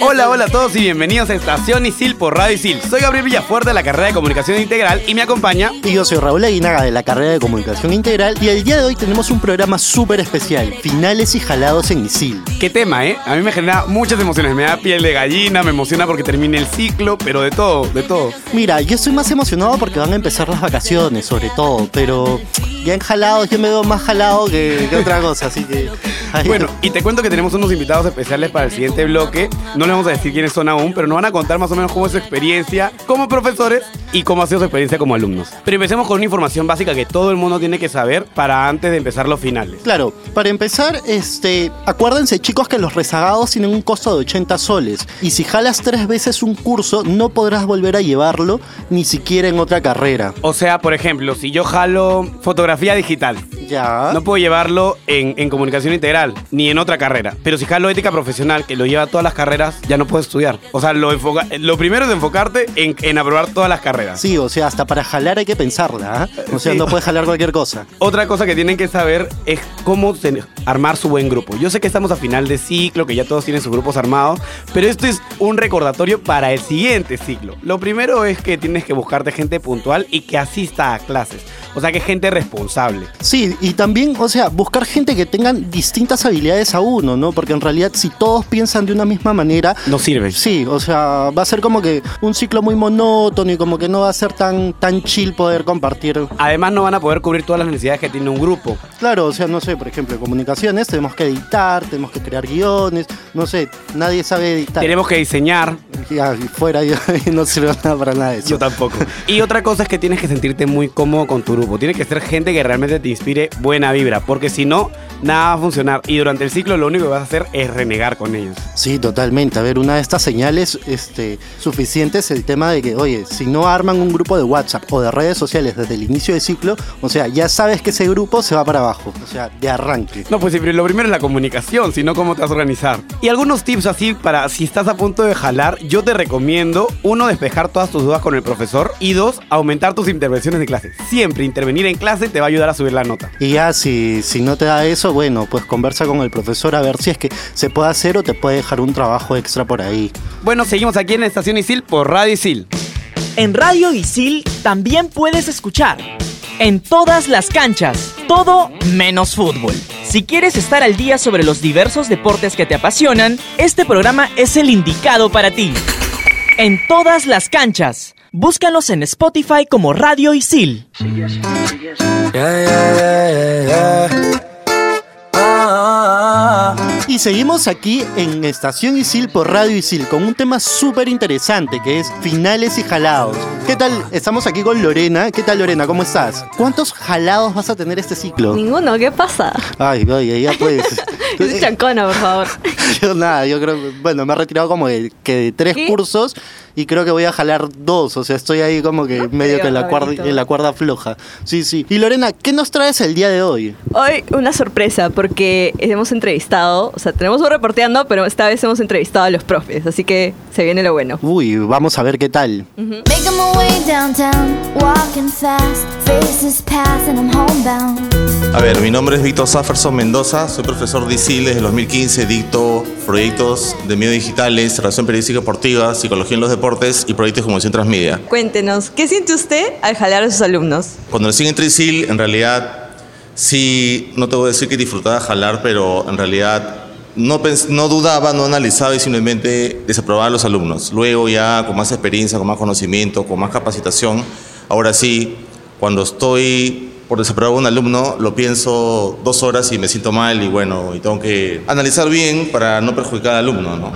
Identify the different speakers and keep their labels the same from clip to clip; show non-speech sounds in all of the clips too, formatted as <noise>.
Speaker 1: Hola, hola a todos y bienvenidos a Estación Isil por Radio Isil. Soy Gabriel Villafuerte de la carrera de Comunicación Integral y me acompaña.
Speaker 2: Y yo soy Raúl Aguinaga de la carrera de Comunicación Integral y el día de hoy tenemos un programa súper especial, finales y jalados en ISIL.
Speaker 1: ¿Qué tema, eh? A mí me genera muchas emociones. Me da piel de gallina, me emociona porque termine el ciclo, pero de todo, de todo.
Speaker 2: Mira, yo estoy más emocionado porque van a empezar las vacaciones, sobre todo, pero ya en jalados yo me veo más jalado que, que otra cosa, así que...
Speaker 1: Bueno, y te cuento que tenemos unos invitados especiales para el siguiente bloque. No les vamos a decir quiénes son aún, pero nos van a contar más o menos cómo es su experiencia como profesores y cómo ha sido su experiencia como alumnos. Pero empecemos con una información básica que todo el mundo tiene que saber para antes de empezar los finales.
Speaker 2: Claro, para empezar, este, acuérdense chicos que los rezagados tienen un costo de 80 soles y si jalas tres veces un curso no podrás volver a llevarlo ni siquiera en otra carrera.
Speaker 1: O sea, por ejemplo, si yo jalo fotografía digital,
Speaker 2: Ya.
Speaker 1: no puedo llevarlo en, en comunicación integral ni en otra carrera. Pero si jalo ética profesional, que lo lleva a todas las carreras, ya no puedo estudiar. O sea, lo, enfoca- lo primero es enfocarte en, en aprobar todas las carreras.
Speaker 2: Sí, o sea, hasta para jalar hay que pensarla, ¿ah? O sea,
Speaker 1: Sí.
Speaker 2: no puedes jalar cualquier cosa.
Speaker 1: Otra cosa que tienen que saber es cómo armar su buen grupo. Yo sé que estamos a final de ciclo, que ya todos tienen sus grupos armados, pero esto es un recordatorio para el siguiente ciclo. Lo primero es que tienes que buscarte gente puntual y que asista a clases. O sea, que gente responsable.
Speaker 2: Sí, y también, o sea, buscar gente que tengan distintas habilidades a uno, ¿no? Porque en realidad si todos piensan de una misma manera,
Speaker 1: No sirve.
Speaker 2: sí, o sea, va a ser como que un ciclo muy monótono y como que no va a ser tan, tan chill poder compartir.
Speaker 1: Además, no van a poder cubrir todas las necesidades que tiene un grupo.
Speaker 2: Claro, o sea, no sé, por ejemplo, en comunicaciones tenemos que editar, tenemos que crear guiones, no sé, nadie sabe editar.
Speaker 1: Tenemos que diseñar.
Speaker 2: Ya, y fuera <laughs> yo no sirve nada para nada de eso.
Speaker 1: Yo tampoco. Y otra cosa es que tienes que sentirte muy cómodo con tu grupo. Tiene que ser gente que realmente te inspire buena vibra, porque si no, nada va a funcionar. Y durante el ciclo lo único que vas a hacer es renegar con ellos.
Speaker 2: Sí, totalmente. A ver, una de estas señales este, suficientes es el tema de que, oye, si no arman un grupo de WhatsApp o de redes sociales desde el inicio del ciclo, o sea, ya sabes que ese grupo se va para abajo, o sea, de arranque.
Speaker 1: No, pues sí, pero lo primero es la comunicación, sino cómo te vas a organizar. Y algunos tips así para si estás a punto de jalar, yo te recomiendo, uno, despejar todas tus dudas con el profesor y dos, aumentar tus intervenciones de clase. Siempre intervenir en clase te va a ayudar a subir la nota.
Speaker 2: Y ya, si, si no te da eso, bueno, pues conversa con el profesor a ver si es que se puede hacer o te puede dejar un trabajo extra por ahí.
Speaker 1: Bueno, seguimos aquí en la Estación Isil por Radio Isil.
Speaker 3: En Radio Isil también puedes escuchar. En todas las canchas, todo menos fútbol. Si quieres estar al día sobre los diversos deportes que te apasionan, este programa es el indicado para ti. En todas las canchas, búscanos en Spotify como Radio Isil.
Speaker 2: Y seguimos aquí en Estación Isil por Radio Isil con un tema súper interesante que es finales y jalados. ¿Qué tal? Estamos aquí con Lorena. ¿Qué tal Lorena? ¿Cómo estás? ¿Cuántos jalados vas a tener este ciclo?
Speaker 4: Ninguno, ¿qué pasa?
Speaker 2: Ay, oye, ya pues. <laughs> <laughs>
Speaker 4: Es chancona, por favor. <laughs>
Speaker 2: Yo nada, yo creo, bueno, me he retirado como de, que de tres
Speaker 4: ¿Qué?
Speaker 2: cursos y creo que voy a jalar dos, o sea, estoy ahí como que <laughs> medio que en la, cuerda, en la cuerda floja. Sí, sí. Y Lorena, ¿qué nos traes el día de hoy?
Speaker 4: Hoy una sorpresa porque hemos entrevistado, o sea, tenemos un reporteando, pero esta vez hemos entrevistado a los profes, así que se viene lo bueno.
Speaker 2: Uy, vamos a ver qué tal.
Speaker 5: Making my
Speaker 6: A ver, mi nombre es Víctor Safferson Mendoza, soy profesor de ISIL desde el 2015, dicto proyectos de medios digitales, relación periodística deportiva, psicología en los deportes y proyectos de comunicación transmedia.
Speaker 4: Cuéntenos, ¿qué siente usted al jalar a sus alumnos?
Speaker 6: Cuando recién entré a ISIL, en realidad, sí, no te voy a decir que disfrutaba jalar, pero en realidad no, no dudaba, no analizaba y simplemente desaprobaba a los alumnos. Luego ya con más experiencia, con más conocimiento, con más capacitación, ahora sí, cuando estoy por desaprobar a un alumno, lo pienso dos horas y me siento mal y bueno, y tengo que analizar bien para no perjudicar al alumno, ¿no?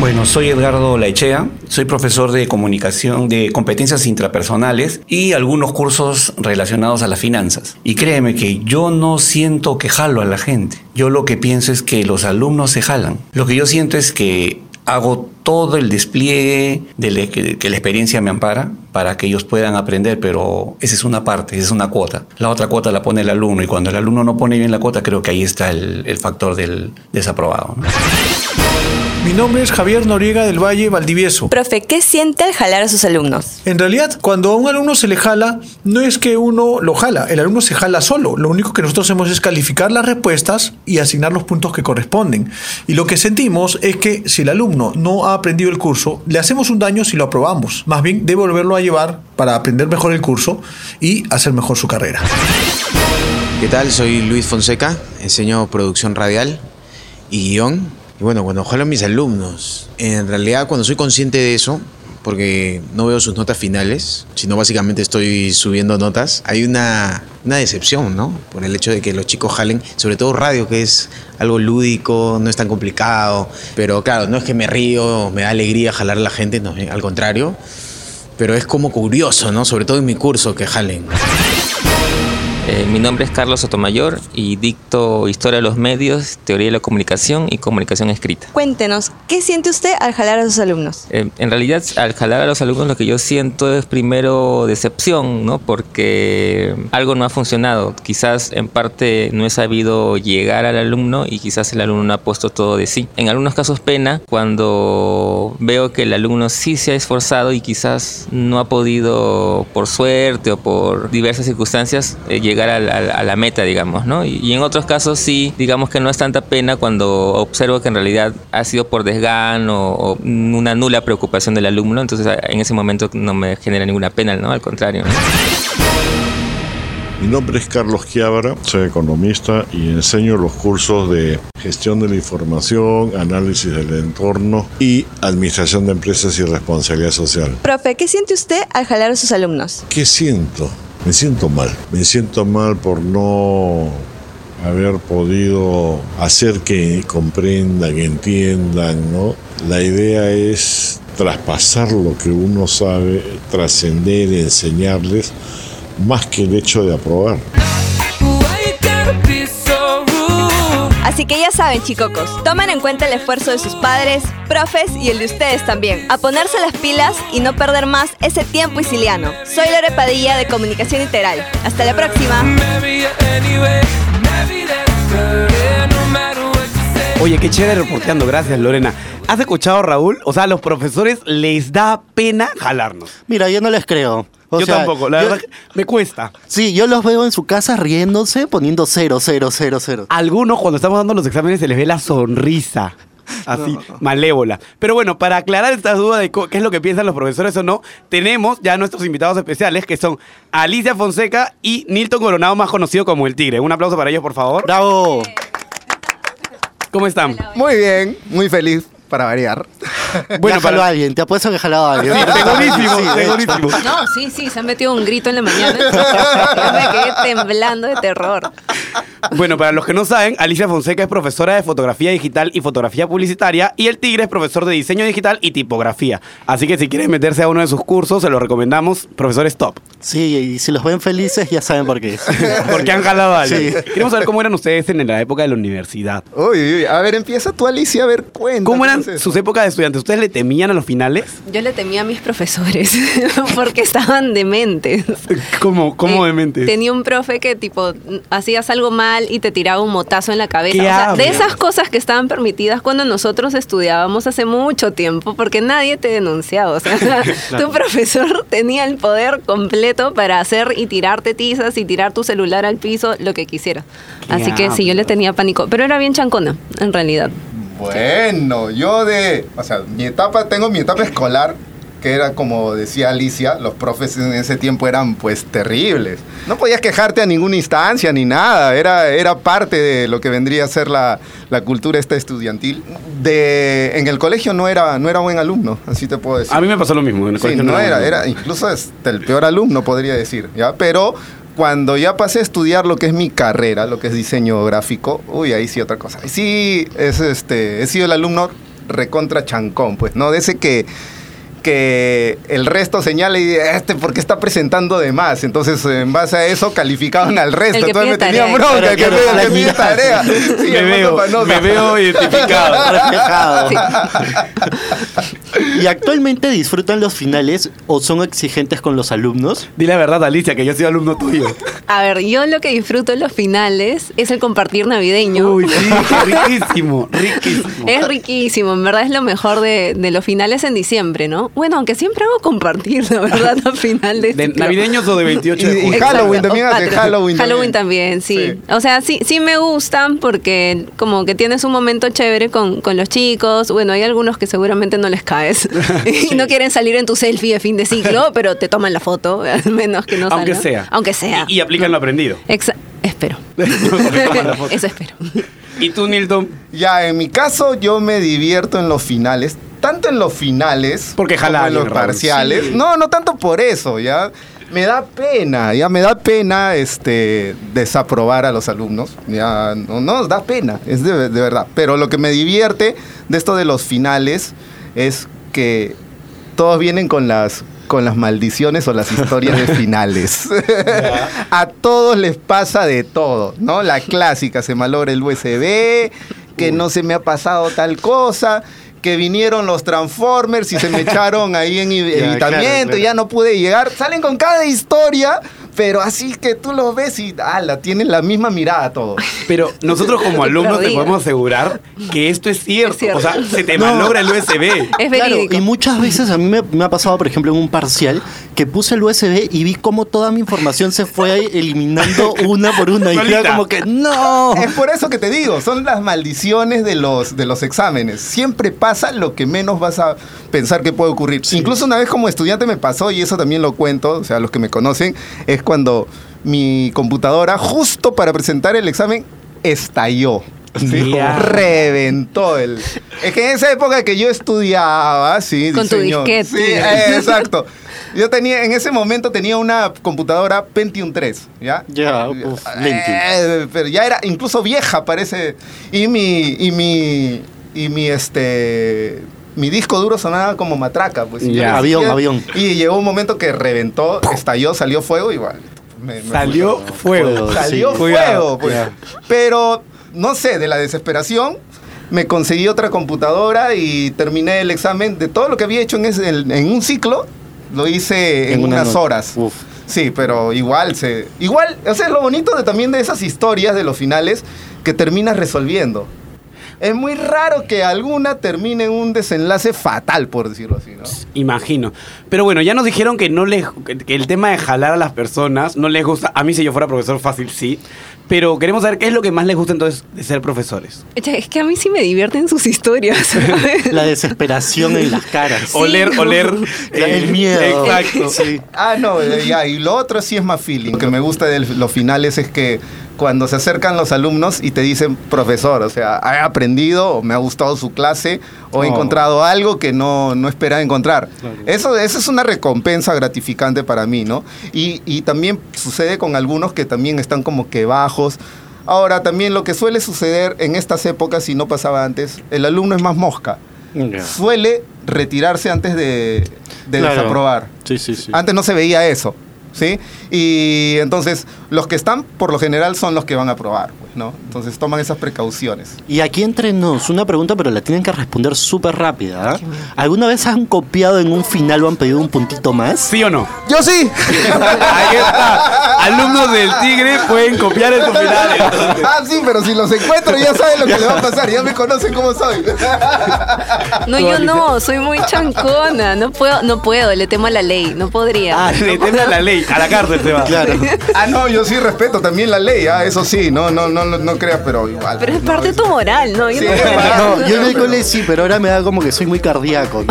Speaker 7: Bueno, soy Edgardo Laichea, soy profesor de comunicación de competencias intrapersonales y algunos cursos relacionados a las finanzas. Y créeme que yo no siento que jalo a la gente. Yo lo que pienso es que los alumnos se jalan. Lo que yo siento es que hago todo el despliegue de que la experiencia me ampara para que ellos puedan aprender, pero esa es una parte, esa es una cuota. La otra cuota la pone el alumno y cuando el alumno no pone bien la cuota, creo que ahí está el, factor del desaprobado.
Speaker 8: Mi nombre es Javier Noriega del Valle Valdivieso.
Speaker 4: Profe, ¿qué siente al jalar a sus alumnos?
Speaker 8: En realidad, cuando a un alumno se le jala, no es que uno lo jala, el alumno se jala solo. Lo único que nosotros hacemos es calificar las respuestas y asignar los puntos que corresponden. Y lo que sentimos es que si el alumno no ha aprendido el curso, le hacemos un daño si lo aprobamos. Más bien, debe volverlo a llevar para aprender mejor el curso y hacer mejor su carrera.
Speaker 9: ¿Qué tal? Soy Luis Fonseca, enseño producción radial y guion. Y bueno, cuando a mis alumnos, en realidad cuando soy consciente de eso, porque no veo sus notas finales, sino básicamente estoy subiendo notas, hay una, una decepción, ¿no? Por el hecho de que los chicos jalen, sobre todo radio, que es algo lúdico, no es tan complicado, pero claro, no es que me río, me da alegría jalar a la gente, no, al contrario, pero es como curioso, ¿no? Sobre todo en mi curso que jalen.
Speaker 10: Eh, mi nombre es Carlos Sotomayor y dicto Historia de los Medios, Teoría de la Comunicación y Comunicación Escrita.
Speaker 4: Cuéntenos, ¿qué siente usted al jalar a sus alumnos?
Speaker 10: Eh, en realidad, al jalar a los alumnos lo que yo siento es primero decepción, ¿no? Porque algo no ha funcionado. Quizás en parte no he sabido llegar al alumno y quizás el alumno no ha puesto todo de sí. En algunos casos pena cuando veo que el alumno sí se ha esforzado y quizás no ha podido, por suerte o por diversas circunstancias, eh, llegar a la meta, digamos, ¿no? Y, y en otros casos sí, digamos que no es tanta pena cuando observo que en realidad ha sido por desgano o una nula preocupación del alumno, entonces a- en ese momento no me genera ninguna pena, ¿no? Al contrario. ¿no?
Speaker 11: Mi nombre es Carlos Quiabra, soy economista y enseño los cursos de gestión de la información, análisis del entorno y administración de empresas y responsabilidad social.
Speaker 4: Profe, ¿qué siente usted al jalar a sus alumnos?
Speaker 11: ¿Qué siento? Me siento mal. Me siento mal por no haber podido hacer que comprendan, que entiendan, ¿no? La idea es traspasar lo que uno sabe, trascender, enseñarles, más que el hecho de aprobar.
Speaker 4: Así que ya saben, chicocos, tomen en cuenta el esfuerzo de sus padres, profes y el de ustedes también. A ponerse las pilas y no perder más ese tiempo isiliano. Soy Lore Padilla de Comunicación Integral. Hasta la próxima.
Speaker 1: Oye, qué chévere reporteando. Gracias, Lorena. ¿Has escuchado, Raúl? O sea, a los profesores les da pena jalarnos.
Speaker 2: Mira, yo no les creo. O
Speaker 1: Yo
Speaker 2: sea,
Speaker 1: tampoco, la
Speaker 2: yo-
Speaker 1: verdad me cuesta.
Speaker 2: Sí, yo los veo en su casa riéndose, poniendo cero, cero, cero, cero.
Speaker 1: Algunos cuando estamos dando los exámenes se les ve la sonrisa. <laughs> Así, malévola. Pero bueno, para aclarar esta duda de qué es lo que piensan los profesores o no, tenemos ya nuestros invitados especiales que son Alicia Fonseca y Nilton Coronado, más conocido como El Tigre. Un aplauso para ellos, por favor.
Speaker 2: ¡Bravo!
Speaker 1: ¿Cómo están?
Speaker 12: Muy bien, muy feliz para variar.
Speaker 2: Bueno, jaló a alguien, te apuesto que jalado a alguien.
Speaker 12: Sí, segurísimo,
Speaker 2: Sí,
Speaker 12: segurísimo.
Speaker 4: No, sí, sí, se han metido un grito en la mañana. <laughs> Yo me quedé temblando de terror.
Speaker 1: Bueno, para los que no saben, Alicia Fonseca es profesora de fotografía digital y fotografía publicitaria y el Tigre es profesor de diseño digital y tipografía. Así que si quieren meterse a uno de sus cursos, se los recomendamos, profesores top.
Speaker 2: Sí, y si los ven felices ya saben por qué. <laughs>
Speaker 1: Porque han jalado a alguien.
Speaker 2: Sí.
Speaker 1: Queremos saber cómo eran ustedes en la época de la universidad.
Speaker 12: Uy, uy, a ver, empieza tú, Alicia, a ver, cuenta.
Speaker 1: ¿Cómo eran sus épocas de estudiantes? ¿Ustedes le temían a los finales?
Speaker 4: Yo le temía a mis profesores <laughs> porque estaban dementes.
Speaker 1: ¿Cómo, cómo de mente?
Speaker 4: Tenía un profe que tipo hacías algo mal y te tiraba un motazo en la cabeza.
Speaker 1: ¿Qué
Speaker 4: O sea, de esas cosas que estaban permitidas cuando nosotros estudiábamos hace mucho tiempo, porque nadie te denunciaba. O sea, <laughs> <laughs> tu profesor tenía el poder completo para hacer y tirarte tizas y tirar tu celular al piso, lo que quisiera.
Speaker 12: ¿Qué
Speaker 4: Así que sí, yo le tenía pánico. Pero era bien chancona, en realidad.
Speaker 12: Bueno, yo de, o sea, mi etapa, tengo mi etapa escolar, que era como decía Alicia, los profes en ese tiempo eran pues terribles. No podías quejarte a ninguna instancia ni nada, era, era parte de lo que vendría a ser la, la cultura esta estudiantil. De, en el colegio no era, no era buen alumno, así te puedo decir.
Speaker 1: A mí me pasó lo mismo. En el
Speaker 12: Sí,
Speaker 1: colegio
Speaker 12: no era,
Speaker 1: bueno.
Speaker 12: era incluso hasta el peor alumno, podría decir, ¿ya? Pero cuando ya pasé a estudiar lo que es mi carrera, lo que es diseño gráfico, uy, ahí sí otra cosa. Sí es este, he sido el alumno recontra chancón, pues, ¿no? De ese que que el resto señala y este porque está presentando de más. Entonces, en base a eso, calificaban al resto.
Speaker 4: El que
Speaker 12: Entonces me
Speaker 4: tarea.
Speaker 12: bronca, el que
Speaker 2: Claro,
Speaker 12: pide- el que tarea. <laughs> Sí,
Speaker 1: me, veo, me identificado. <laughs>
Speaker 2: Reflejado. ¿Y actualmente disfrutan los finales o son exigentes con los alumnos?
Speaker 1: Di la verdad, Alicia, que yo soy alumno tuyo.
Speaker 4: A ver, yo lo que disfruto en los finales es el compartir navideño.
Speaker 1: Uy, sí, <laughs> riquísimo, riquísimo.
Speaker 4: Es riquísimo, en verdad es lo mejor de, de los finales en diciembre, ¿no? Bueno, aunque siempre hago compartir, la verdad, al final de,
Speaker 1: ¿De navideños o de 28 de
Speaker 12: Y-? Halloween también hace. Halloween
Speaker 4: Halloween
Speaker 12: también.
Speaker 4: también, sí. O sea, sí, sí me gustan porque como que tienes un momento chévere con, con los chicos. Bueno, hay algunos que seguramente no les <laughs> y no quieren salir en tu selfie de fin de ciclo, <laughs> pero te toman la foto, <laughs> al menos que no
Speaker 1: Aunque sea.
Speaker 4: Aunque sea.
Speaker 1: Y, y aplican lo aprendido.
Speaker 4: Exa- espero. Eso espero.
Speaker 1: ¿Y tú, Nilton?
Speaker 12: Ya, en mi caso, yo me divierto en los finales. Tanto en los finales
Speaker 1: Porque jala
Speaker 12: en los
Speaker 1: Raúl.
Speaker 12: parciales.
Speaker 1: Sí.
Speaker 12: No, no tanto por eso, ya. Me da pena, ya me da pena este desaprobar a los alumnos. Ya no, no, da pena, es de, de verdad. Pero lo que me divierte de esto de los finales es que todos vienen con las con las maldiciones o las historias de <laughs> finales. a todos les pasa de todo, ¿no? La clásica, se malogra el USB, que no se me ha pasado tal cosa, que vinieron los Transformers y se me <laughs> echaron ahí en evitamiento
Speaker 2: claro, claro.
Speaker 12: y ya no pude llegar. Salen con cada historia, pero así que tú los ves y ala, tienen la misma mirada todos.
Speaker 1: Pero nosotros <laughs> como alumnos te podemos asegurar que esto es cierto.
Speaker 4: Es cierto.
Speaker 1: O sea, se te
Speaker 2: No.
Speaker 1: malogra el USB.
Speaker 4: Es
Speaker 2: Claro,
Speaker 4: verídico.
Speaker 2: y muchas veces a mí me, me ha pasado, por ejemplo, en un parcial, que puse el USB y vi cómo toda mi información se fue eliminando <laughs> una por una. Y era como que, ¡no!
Speaker 12: Es por eso que te digo, son las maldiciones de los, de los exámenes. Siempre pasa lo que menos vas a pensar que puede ocurrir. Incluso una vez como estudiante me pasó, y eso también lo cuento, o sea, los que me conocen, es cuando mi computadora, justo para presentar el examen, estalló. Reventó el. Es que en esa época que yo estudiaba, sí,
Speaker 4: Con tu disquete.
Speaker 12: Sí, eh, exacto. Yo tenía, en ese momento tenía una computadora Pentium 3, ¿ya?
Speaker 2: Ya, lenti.
Speaker 12: Eh, pero ya era incluso vieja, parece. Y mi, y mi, y mi, este, mi disco duro sonaba como matraca, pues. y ni
Speaker 2: Avión,
Speaker 12: siquiera-
Speaker 2: avión.
Speaker 12: Y llegó un momento que reventó, estalló, salió fuego, igual. me- me
Speaker 1: Salió
Speaker 12: fui.
Speaker 1: fuego.
Speaker 2: Fuego.
Speaker 12: Salió
Speaker 2: Sí.
Speaker 12: fuego,
Speaker 1: Cuidado,
Speaker 12: pues.
Speaker 1: cuidado.
Speaker 12: Pero, no sé, de la desesperación, me conseguí otra computadora y terminé el examen de todo lo que había hecho en, ese- en, un ciclo, lo hice en,
Speaker 2: En una
Speaker 12: unas horas.
Speaker 2: Uf.
Speaker 12: Sí, pero igual se. Igual, o sea, lo bonito de, también de esas historias de los finales que terminas resolviendo. Es muy raro que alguna termine en un desenlace fatal, por decirlo así, ¿no?
Speaker 1: Imagino. Pero bueno, ya nos dijeron que no les que- que el tema de jalar a las personas no les gusta. A mí si yo fuera profesor fácil sí, pero queremos saber qué es lo que más les gusta entonces de ser profesores.
Speaker 4: Es que a mí sí me divierten sus historias. <laughs>
Speaker 2: La desesperación en las caras. <laughs>
Speaker 1: oler,
Speaker 4: no.
Speaker 1: oler <laughs>
Speaker 2: La- el miedo.
Speaker 1: Exacto.
Speaker 2: Sí.
Speaker 12: Ah, no, eh, ya. Y lo otro sí es más feeling. que me gusta de los finales es que cuando se acercan los alumnos y te dicen, profesor, o sea, he aprendido, me ha gustado su clase, o he
Speaker 1: Oh.
Speaker 12: encontrado algo que no, no esperaba encontrar. Eso, eso es una recompensa gratificante para mí, ¿no? Y, y también sucede con algunos que también están como que bajos. Ahora, también lo que suele suceder en estas épocas, si no pasaba antes, el alumno es más mosca.
Speaker 2: Ya.
Speaker 12: Suele retirarse antes de, de
Speaker 2: Claro.
Speaker 12: desaprobar.
Speaker 2: Sí, sí, sí.
Speaker 12: Antes no se veía eso, ¿sí? Y entonces los que están por lo general son los que van a probar, pues, ¿no? Entonces toman esas precauciones.
Speaker 2: Y aquí entre nos, una pregunta, pero la tienen que responder súper rápida. ¿ah? ¿Alguna vez han copiado en un final o han pedido un puntito más?
Speaker 1: ¿Sí o no?
Speaker 12: Yo sí. <laughs>
Speaker 1: Ahí está. Alumnos del Tigre pueden copiar en finales. entonces.
Speaker 12: ah, sí, pero si los encuentro ya saben lo que le va a pasar, ya me conocen cómo soy.
Speaker 4: No, yo no, soy muy chancona. No puedo, no puedo, le temo a la ley, no podría.
Speaker 1: Ah, le teme a la ley, a la cárcel se va.
Speaker 2: Claro.
Speaker 12: ah, no, yo sí respeto también la ley, ah, eso sí, no, no, no, no, no creas, pero igual.
Speaker 4: Pero es
Speaker 12: no,
Speaker 4: parte de tu moral, ¿no? Yo
Speaker 12: Sí,
Speaker 4: no
Speaker 2: yo en el cole sí, pero ahora me da como que soy muy cardíaco.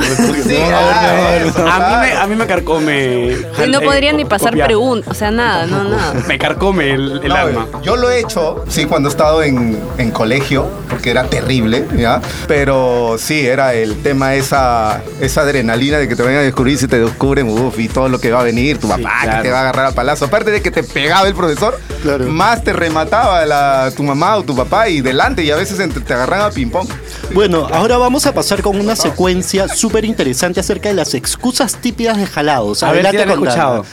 Speaker 12: Sí, ah, eso,
Speaker 1: A mí me, a mí me carcome.
Speaker 4: No
Speaker 1: eh,
Speaker 4: podría ni pasar preguntas, o sea, nada, no, nada.
Speaker 1: Me carcome el, el
Speaker 12: No,
Speaker 1: alma.
Speaker 12: Yo lo he hecho, sí, cuando he estado en, en colegio, porque era terrible, ¿ya? Pero sí, era el tema esa, esa adrenalina de que te vayan a descubrir si te descubren, uff, y todo lo que va a venir, tu papá,
Speaker 1: claro. Claro.
Speaker 12: te va a agarrar a palazo. Aparte de que te pegaba el profesor, más te remataba la, tu mamá o tu papá y delante y a veces te agarran a ping-pong.
Speaker 2: Bueno, ahora vamos a pasar con una secuencia súper interesante acerca de las excusas típicas de jalados.
Speaker 1: A ver
Speaker 2: con Dana.
Speaker 1: escuchado.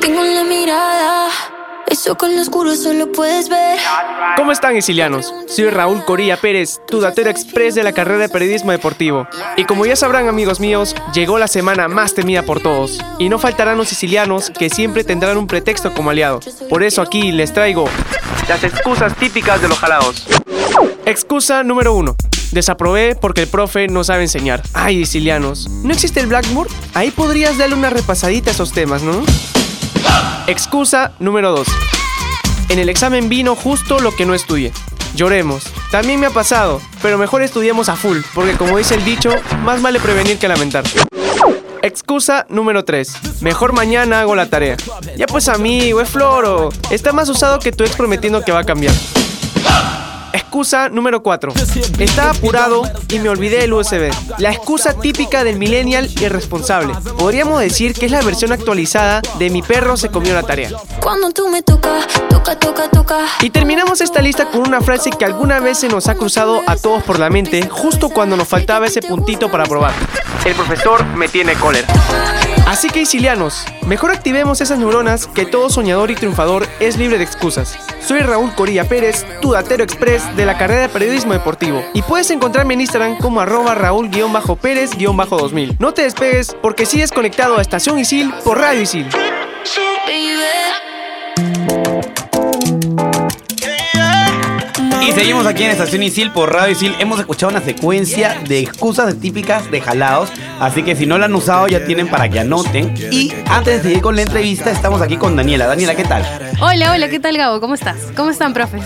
Speaker 5: Tengo en la mirada, eso con solo puedes ver.
Speaker 13: ¿Cómo están, isilianos? Soy Raúl Corilla Pérez, tu datero express de la carrera de periodismo deportivo. Y como ya sabrán, amigos míos, llegó la semana más temida por todos. Y no faltarán los sicilianos que siempre tendrán un pretexto como aliado. Por eso aquí les traigo las excusas típicas de los jalados. Excusa número 1. Desaprobé porque el profe no sabe enseñar. Ay, sicilianos, ¿no existe el Blackboard? Ahí podrías darle una repasadita a esos temas, ¿no? Excusa número 2. En el examen vino justo lo que no estudié. Lloremos. También me ha pasado, pero mejor estudiemos a full, porque como dice el dicho, más vale prevenir que lamentar. Excusa número 3. Mejor mañana hago la tarea. Ya pues amigo, es floro. Está más usado que tu ex prometiendo que va a cambiar. Excusa número 4. Estaba apurado y me olvidé el USB. La excusa típica del millennial irresponsable. Podríamos decir que es la versión actualizada de mi perro se comió la tarea.
Speaker 5: Cuando tú me tocas, toca, toca, toca.
Speaker 13: Y terminamos esta lista con una frase que alguna vez se nos ha cruzado a todos por la mente justo cuando nos faltaba ese puntito para probar. El profesor me tiene cólera. Así que isilianos, mejor activemos esas neuronas que todo soñador y triunfador es libre de excusas. Soy Raúl Corilla Pérez, tu datero express de la carrera de periodismo deportivo. Y puedes encontrarme en Instagram como arroba raúl-pérez-2000. No te despegues porque sigues conectado a Estación Isil por Radio Isil.
Speaker 1: Y seguimos aquí en Estación Isil por Radio Isil. Hemos escuchado una secuencia de excusas típicas de jalados. Así que si no la han usado, ya tienen para que anoten. Y antes de seguir con la entrevista, estamos aquí con Daniela. Daniela, ¿qué tal?
Speaker 14: Hola, hola, ¿qué tal Gabo? ¿Cómo estás? ¿Cómo están, profes?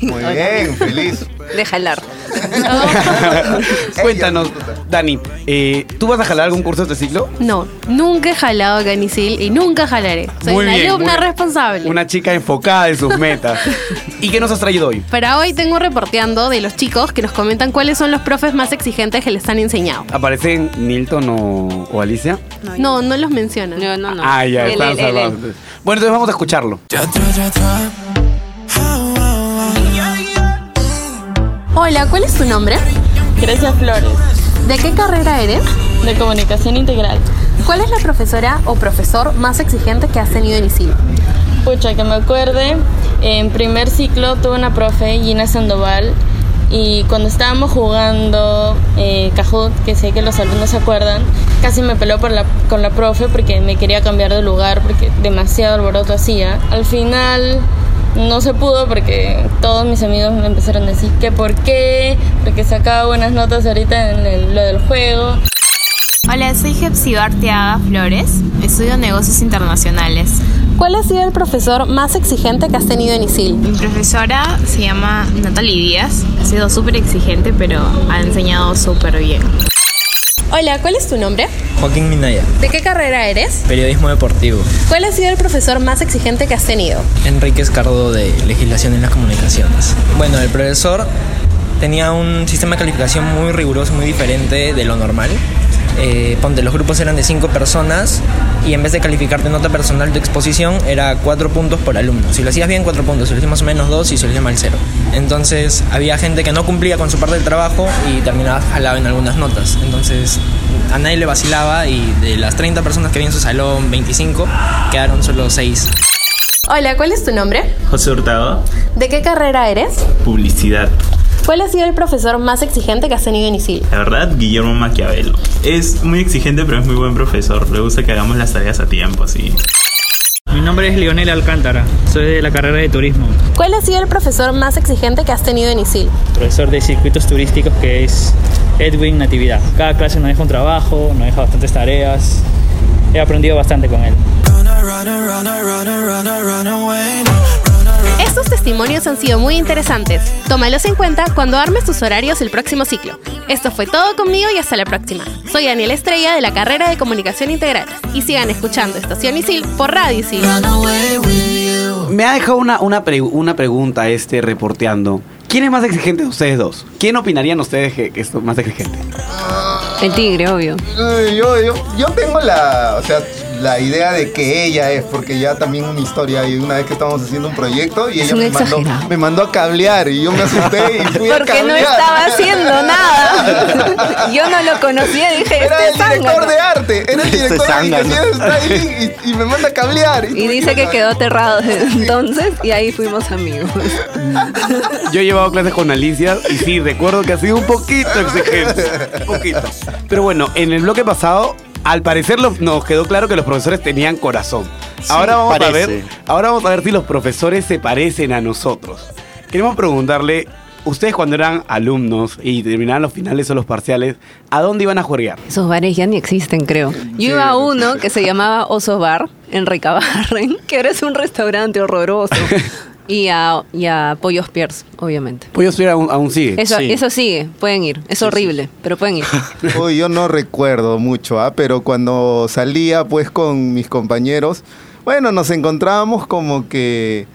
Speaker 12: Muy bien, feliz.
Speaker 4: De jalar. <laughs> <laughs>
Speaker 1: Cuéntanos, Dani, eh, ¿tú vas a jalar algún curso de este ciclo?
Speaker 14: No, nunca he jalado a Ganisil y nunca jalaré. Soy
Speaker 1: Muy
Speaker 14: una
Speaker 1: bien,
Speaker 14: alumna
Speaker 1: muy-
Speaker 14: responsable.
Speaker 1: Una chica enfocada en sus metas. <laughs> ¿Y qué nos has traído hoy?
Speaker 14: Para hoy tengo reporteando de los chicos que nos comentan cuáles son los profes más exigentes que les han enseñado.
Speaker 1: ¿Aparecen O, o Alicia?
Speaker 14: No, no los mencionan. No, no, no.
Speaker 1: Ah, ya, están salvados. Bueno, entonces vamos a escucharlo.
Speaker 14: Hola, ¿cuál es tu nombre?
Speaker 15: Grecia Flores.
Speaker 14: ¿De qué carrera eres?
Speaker 15: De comunicación integral.
Speaker 14: ¿Cuál es la profesora o profesor más exigente que has tenido en ISIL?
Speaker 15: Pucha, que me acuerde, en primer ciclo tuve una profe, Gina Sandoval, y cuando estábamos jugando eh, Kahoot, que sé que los alumnos se acuerdan, casi me peleó por la, con la profe porque me quería cambiar de lugar porque demasiado alboroto hacía. Al final no se pudo porque todos mis amigos me empezaron a decir que por qué, porque sacaba buenas notas ahorita en lo del juego.
Speaker 16: Hola, soy Hepsiba Arteaga Flores, estudio negocios internacionales.
Speaker 14: ¿Cuál ha sido el profesor más exigente que has tenido en ISIL?
Speaker 16: Mi profesora se llama Natalie Díaz, ha sido súper exigente, pero ha enseñado súper bien.
Speaker 14: Hola, ¿cuál es tu nombre?
Speaker 17: Joaquín Minaya,
Speaker 14: ¿De qué carrera eres?
Speaker 17: periodismo deportivo.
Speaker 14: ¿Cuál ha sido el profesor más exigente que has tenido?
Speaker 17: Enrique Escardo de legislación en las comunicaciones. Bueno, el profesor tenía un sistema de calificación muy riguroso, muy diferente de lo normal. Eh, ponte, los grupos eran de cinco personas y en vez de calificarte nota personal tu exposición era cuatro puntos por alumno. Si lo hacías bien, cuatro puntos. Si lo hacías más o menos dos y si lo hacías mal, cero. Entonces había gente que no cumplía con su parte del trabajo y terminaba jalado en algunas notas. Entonces a nadie le vacilaba y de las 30 personas que había en su salón, 25, quedaron solo 6.
Speaker 14: Hola, ¿cuál es tu nombre?
Speaker 18: José Hurtado,
Speaker 14: ¿De qué carrera eres?
Speaker 18: publicidad.
Speaker 14: ¿Cuál ha sido el profesor más exigente que has tenido en ISIL?
Speaker 18: La verdad, Guillermo Maquiavelo. Es muy exigente, pero es muy buen profesor. Le gusta que hagamos las tareas a tiempo, sí.
Speaker 19: Mi nombre es Leonel Alcántara, soy de la carrera de turismo,
Speaker 14: ¿Cuál ha sido el profesor más exigente que has tenido en ISIL?
Speaker 19: profesor de circuitos turísticos que es Edwin Natividad. Cada clase nos deja un trabajo, nos deja bastantes tareas. He aprendido bastante con él.
Speaker 14: Estos testimonios han sido muy interesantes. Tómalos en cuenta cuando armes tus horarios el próximo ciclo. Esto fue todo conmigo y hasta la próxima. Soy Daniela Estrella de la carrera de Comunicación Integral y sigan escuchando Estación Isil por Radio Isil.
Speaker 1: Me ha dejado una, una, pre- una pregunta este reporteando. ¿Quién es más exigente de ustedes dos? ¿Quién opinarían ustedes que, que es más exigente?
Speaker 4: El tigre, obvio.
Speaker 12: Yo, yo, yo tengo la. O sea, la idea de que ella es, porque ya también una historia y una vez que estábamos haciendo un proyecto y
Speaker 20: Es
Speaker 12: ella me mandó, me mandó a cablear y yo me asusté y fui a <laughs>
Speaker 20: Porque no
Speaker 12: cablear.
Speaker 20: estaba haciendo nada. <laughs> Yo no lo conocía y dije,
Speaker 12: Era el
Speaker 20: este
Speaker 12: director
Speaker 20: zángano.
Speaker 12: de arte, era el director de
Speaker 2: zángano.
Speaker 12: comunicaciones, está ahí y, y me manda a cablear.
Speaker 20: Y dice que quedó aterrado desde entonces y ahí fuimos amigos. <laughs>
Speaker 1: Yo he llevado clases con Alicia y sí, recuerdo que ha sido un poquito exigente. Un poquito. Pero bueno, en el bloque pasado, al parecer lo- nos quedó claro que los profesores tenían corazón. ahora vamos a ver, ahora vamos a ver si los profesores se parecen a nosotros. Queremos preguntarle, ustedes cuando eran alumnos y terminaban los finales o los parciales, ¿a dónde iban a jugar?
Speaker 20: Esos bares ya ni existen, creo. Yo iba a uno que se llamaba Oso Bar en Recabarren, que ahora es un restaurante horroroso. <laughs> Y a, y a Pollos Pierce, obviamente.
Speaker 1: Pollo Suera aún, aún sigue.
Speaker 20: Eso, eso sigue, pueden ir. Es horrible, pero pueden ir. <laughs>
Speaker 12: Uy, yo no recuerdo mucho, ¿ah? pero cuando salía pues con mis compañeros, bueno, nos encontrábamos como que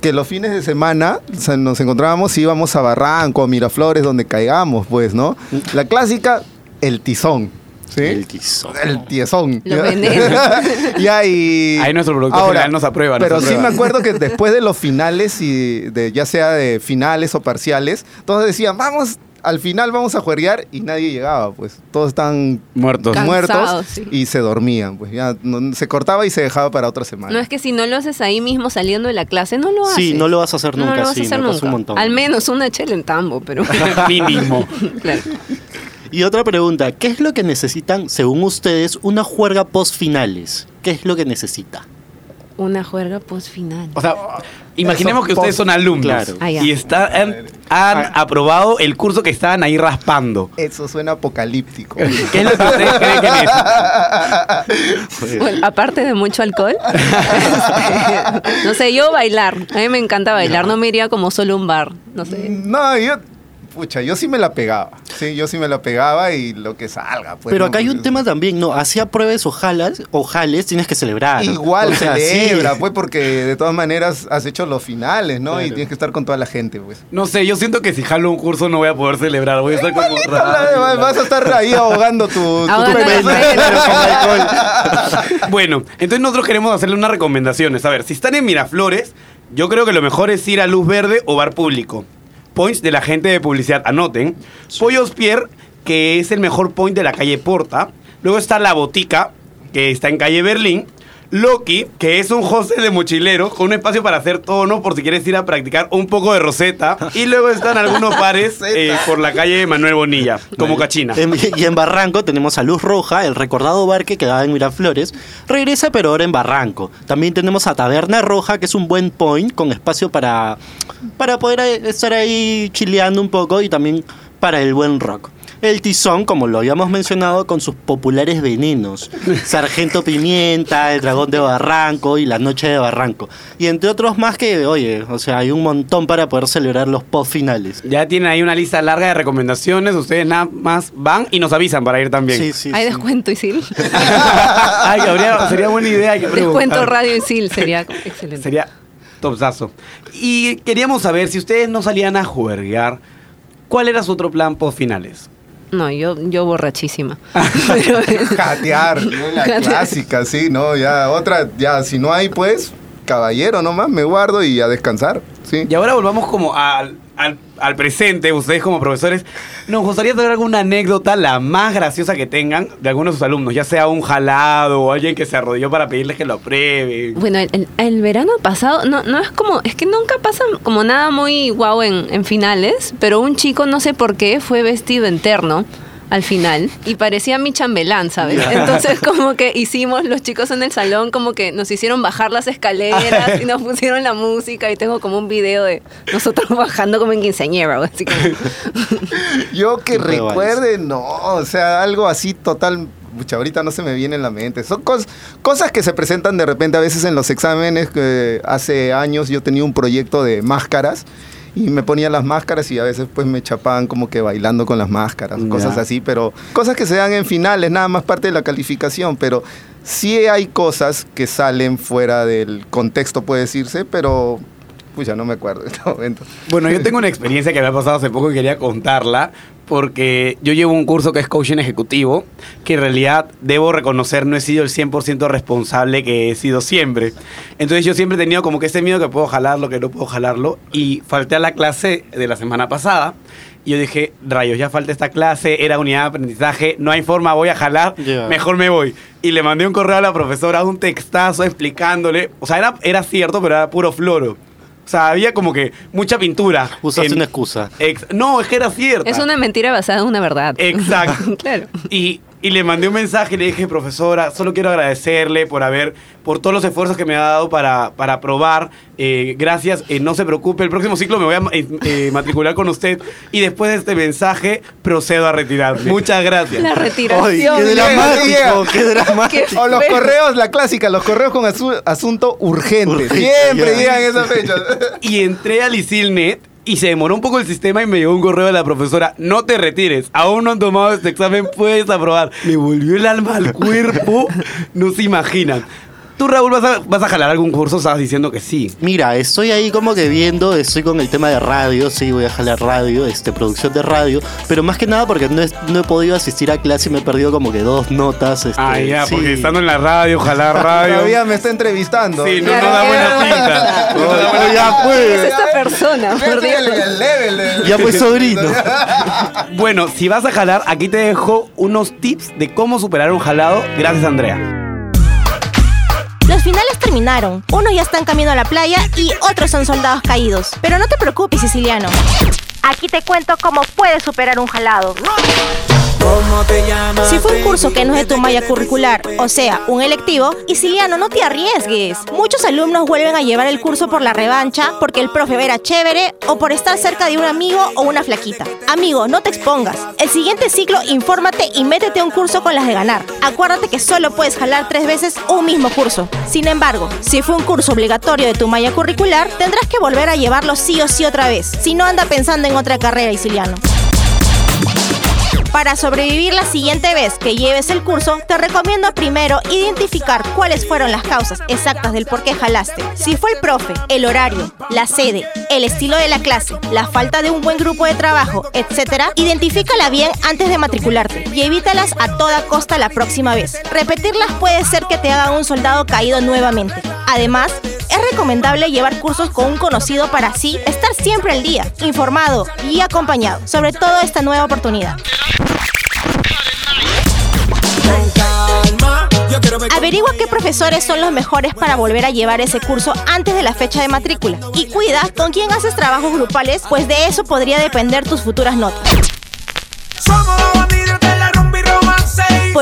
Speaker 12: que los fines de semana o sea, nos encontrábamos y íbamos a Barranco, a Miraflores, donde caigamos, pues, ¿no? La clásica, el tizón. ¿Sí? El
Speaker 2: tizón.
Speaker 12: El tiezón.
Speaker 20: Lo <laughs>
Speaker 12: y...
Speaker 1: Ahí nuestro productor general nos aprueba. nos
Speaker 12: Pero sí me acuerdo que después de los finales, y de, ya sea de finales o parciales, todos decían, vamos, al final vamos a jueguear y nadie llegaba, pues todos están
Speaker 1: muertos,
Speaker 12: muertos
Speaker 20: sí.
Speaker 12: y se dormían, pues ya no- se cortaba y se dejaba para otra semana.
Speaker 20: No es que si no lo haces ahí mismo saliendo de la clase, no lo haces.
Speaker 2: Sí, no lo vas a hacer
Speaker 20: No
Speaker 2: nunca,
Speaker 20: lo vas
Speaker 2: sí,
Speaker 20: a hacer
Speaker 2: me pasa
Speaker 20: nunca.
Speaker 2: un montón.
Speaker 20: Al menos una chela en tambo, pero... <laughs>
Speaker 1: Mínimo. <laughs>
Speaker 20: claro.
Speaker 2: Y otra pregunta, ¿qué es lo que necesitan, según ustedes, una juerga post finales? ¿Qué es lo que necesita?
Speaker 20: Una juerga post final.
Speaker 1: O sea, imaginemos que ustedes son alumnos
Speaker 2: Claro.
Speaker 20: Ah,
Speaker 1: y están, han, han aprobado el curso que estaban ahí raspando.
Speaker 12: Eso suena apocalíptico.
Speaker 1: ¿Qué es lo que ustedes creen que <laughs>
Speaker 20: Bueno, aparte de mucho alcohol, <laughs> no sé, yo bailar. A mí me encanta bailar, no me iría como solo a un bar, no sé.
Speaker 12: No, yo, pucha, yo sí me la pegaba. Sí, yo sí me la pegaba y lo que salga. Pues,
Speaker 2: Pero
Speaker 12: ¿no?
Speaker 2: acá hay un tema también, ¿no? Hacía pruebas o jalas, o jales, tienes que celebrar.
Speaker 12: Igual
Speaker 2: O sea, sí.
Speaker 12: celebra, pues, porque de todas maneras has hecho los finales, ¿no? Y tienes que estar con toda la gente, pues.
Speaker 1: No sé, yo siento que si jalo un curso no voy a poder celebrar. Voy a estar como
Speaker 12: Vas vas a estar ahí ahogando tu. <laughs>
Speaker 1: Bueno, entonces nosotros queremos hacerle unas recomendaciones. A ver, si están en Miraflores, yo creo que lo mejor es ir a Luz Verde o Bar Público. Points de la gente de publicidad, anoten. Pollos Pierre, que es el mejor point de la calle Porta. Luego está La Botica, que está en calle Berlín. Loki, que es un hostel de mochileros con un espacio para hacer tono por si quieres ir a practicar un poco de roseta. Y luego están algunos bares <laughs> eh, por la calle Manuel Bonilla, como Cachina.
Speaker 2: En- y en Barranco tenemos a Luz Roja, el recordado bar que quedaba en Miraflores. Regresa, pero ahora en Barranco. También tenemos a Taberna Roja, que es un buen point con espacio para, para poder eh, estar ahí chileando un poco y también para el buen rock. El tizón, como lo habíamos mencionado, con sus populares venenos. Sargento Pimienta, el Dragón de Barranco y la Noche de Barranco. Y entre otros más que, oye, o sea, hay un montón para poder celebrar los post finales.
Speaker 1: Ya tienen ahí una lista larga de recomendaciones. Ustedes nada más van y nos avisan para ir también.
Speaker 2: Sí, sí.
Speaker 20: Hay descuento Isil. <laughs>
Speaker 1: Ay, habría- sería buena idea. hay que
Speaker 20: Descuento radio Isil sería excelente.
Speaker 1: Sería topsazo. Y queríamos saber si ustedes no salían a jugar, ¿cuál era su otro plan post finales?
Speaker 20: No, yo, yo borrachísima. <laughs>
Speaker 12: Jatear, <laughs> ¿no? la
Speaker 20: Jatear.
Speaker 12: clásica, sí, ¿no? Ya otra, ya si no hay, pues, caballero nomás, me guardo y a descansar, sí.
Speaker 1: Y ahora volvamos como al, al, al presente, ustedes como profesores. Nos gustaría saber alguna anécdota, la más graciosa que tengan, de algunos de sus alumnos, ya sea un jalado o alguien que se arrodilló para pedirles que lo aprueben.
Speaker 20: Bueno, el, el- el verano pasado, no, no es como, es que nunca pasa como nada muy guau en, en finales, pero un chico, no sé por qué, fue vestido en terno al final y parecía mi chambelán, ¿sabes? Entonces como que hicimos los chicos en el salón, como que nos hicieron bajar las escaleras y nos pusieron la música y tengo como un video de nosotros <laughs> bajando como en quinceañera, o así como...
Speaker 12: Yo que recuerde, no, o sea, algo así total. Mucha, ahorita no se me viene en la mente. Son cos- cosas que se presentan de repente a veces en los exámenes. Que hace años yo tenía un proyecto de máscaras y me ponía las máscaras y a veces pues me chapaban como que bailando con las máscaras, cosas así, pero cosas que se dan en finales, nada más parte de la calificación, pero sí hay cosas que salen fuera del contexto, puede decirse, pero pues ya no me acuerdo en este momento.
Speaker 1: Bueno, yo tengo una <laughs> experiencia que me ha pasado hace poco y quería contarla. Porque yo llevo un curso que es coaching ejecutivo, que en realidad debo reconocer no he sido el 100% responsable que he sido siempre. Entonces yo siempre he tenido como que ese miedo que puedo jalarlo, que no puedo jalarlo, y falté a la clase de la semana pasada. Y yo dije, rayos, ya falta esta clase, era unidad de aprendizaje, no hay forma, voy a jalar,
Speaker 2: Ya.
Speaker 1: mejor me voy. Y le mandé un correo a la profesora, un textazo explicándole, o sea, era, era cierto, pero era puro floro. O sea, había como que mucha pintura.
Speaker 2: Usaste
Speaker 1: En-
Speaker 2: una excusa.
Speaker 1: Ex- no, es que era cierto.
Speaker 20: Es una mentira basada en una verdad.
Speaker 1: Exacto. <laughs>
Speaker 20: claro.
Speaker 1: Y, y le mandé un mensaje y le dije, profesora, solo quiero agradecerle por haber, por todos los esfuerzos que me ha dado para, para aprobar. Eh, gracias, eh, no se preocupe, el próximo ciclo me voy a eh, eh, matricular con usted y después de este mensaje procedo a retirarme. Muchas gracias.
Speaker 20: La retiración.
Speaker 12: Ay, qué dramático, qué dramático. O los correos, la clásica, los correos con asu- asunto urgente.
Speaker 1: Urgente,
Speaker 12: Siempre llegan esas fechas.
Speaker 1: Y entré al ISILNET y se demoró un poco el sistema y me llegó un correo de la profesora, no te retires, aún no han tomado este examen, puedes aprobar. Me volvió el alma al cuerpo, <laughs> no se imaginan. Tú, Raúl, vas a, vas a jalar algún curso, estabas diciendo que sí.
Speaker 2: Mira, estoy ahí como que viendo, estoy con el tema de radio, sí, voy a jalar radio, este, producción de radio, pero más que nada porque no, es- no he podido asistir a clase y me he perdido como que dos notas. Este,
Speaker 1: Ah, ya,
Speaker 2: sí.
Speaker 1: porque estando en la radio, jalar <laughs> radio.
Speaker 12: Todavía me está entrevistando.
Speaker 1: Sí, no, no da buena pinta. No da buena
Speaker 12: ya
Speaker 1: pinta.
Speaker 12: pues.
Speaker 20: esta persona? Por Dios.
Speaker 12: El, el level.
Speaker 2: Ya pues sobrino. <laughs>
Speaker 1: Bueno, si vas a jalar, aquí te dejo unos tips de cómo superar un jalado. Gracias, Andrea.
Speaker 21: Terminaron. Unos ya están camino a la playa y otros son soldados caídos. Pero no te preocupes, siciliano. Aquí te cuento cómo puedes superar un jalado. Si fue un curso que no es de tu malla curricular, o sea, un electivo, Isiliano, no te arriesgues. Muchos alumnos vuelven a llevar el curso por la revancha, porque el profe era chévere o por estar cerca de un amigo o una flaquita. Amigo, no te expongas. El siguiente ciclo, infórmate y métete a un curso con las de ganar. Acuérdate que solo puedes jalar tres veces un mismo curso. Sin embargo, si fue un curso obligatorio de tu malla curricular, tendrás que volver a llevarlo sí o sí otra vez. Si no anda pensando en otra carrera, Isiliano. Para sobrevivir la siguiente vez que lleves el curso, te recomiendo primero identificar cuáles fueron las causas exactas del por qué jalaste. Si fue el profe, el horario, la sede, el estilo de la clase, la falta de un buen grupo de trabajo, etc., identifícala bien antes de matricularte y evítalas a toda costa la próxima vez. Repetirlas puede ser que te haga un soldado caído nuevamente. Además, es recomendable llevar cursos con un conocido para así estar siempre al día, informado y acompañado, sobre todo esta nueva oportunidad. Averigua qué profesores son los mejores para volver a llevar ese curso antes de la fecha de matrícula. Y cuida con quién haces trabajos grupales, pues de eso podría depender tus futuras notas.